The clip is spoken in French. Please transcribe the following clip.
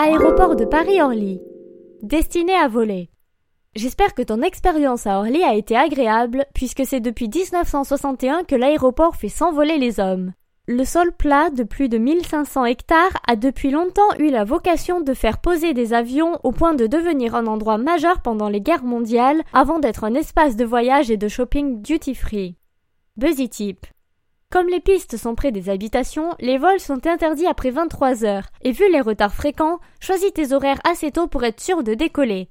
Aéroport de Paris-Orly. Destiné à voler. J'espère que ton expérience à Orly a été agréable, puisque c'est depuis 1961 que l'aéroport fait s'envoler les hommes. Le sol plat de plus de 1500 hectares a depuis longtemps eu la vocation de faire poser des avions au point de devenir un endroit majeur pendant les guerres mondiales avant d'être un espace de voyage et de shopping duty free. Buzzy Tip. Comme les pistes sont près des habitations, les vols sont interdits après 23 heures, et vu les retards fréquents, choisis tes horaires assez tôt pour être sûr de décoller.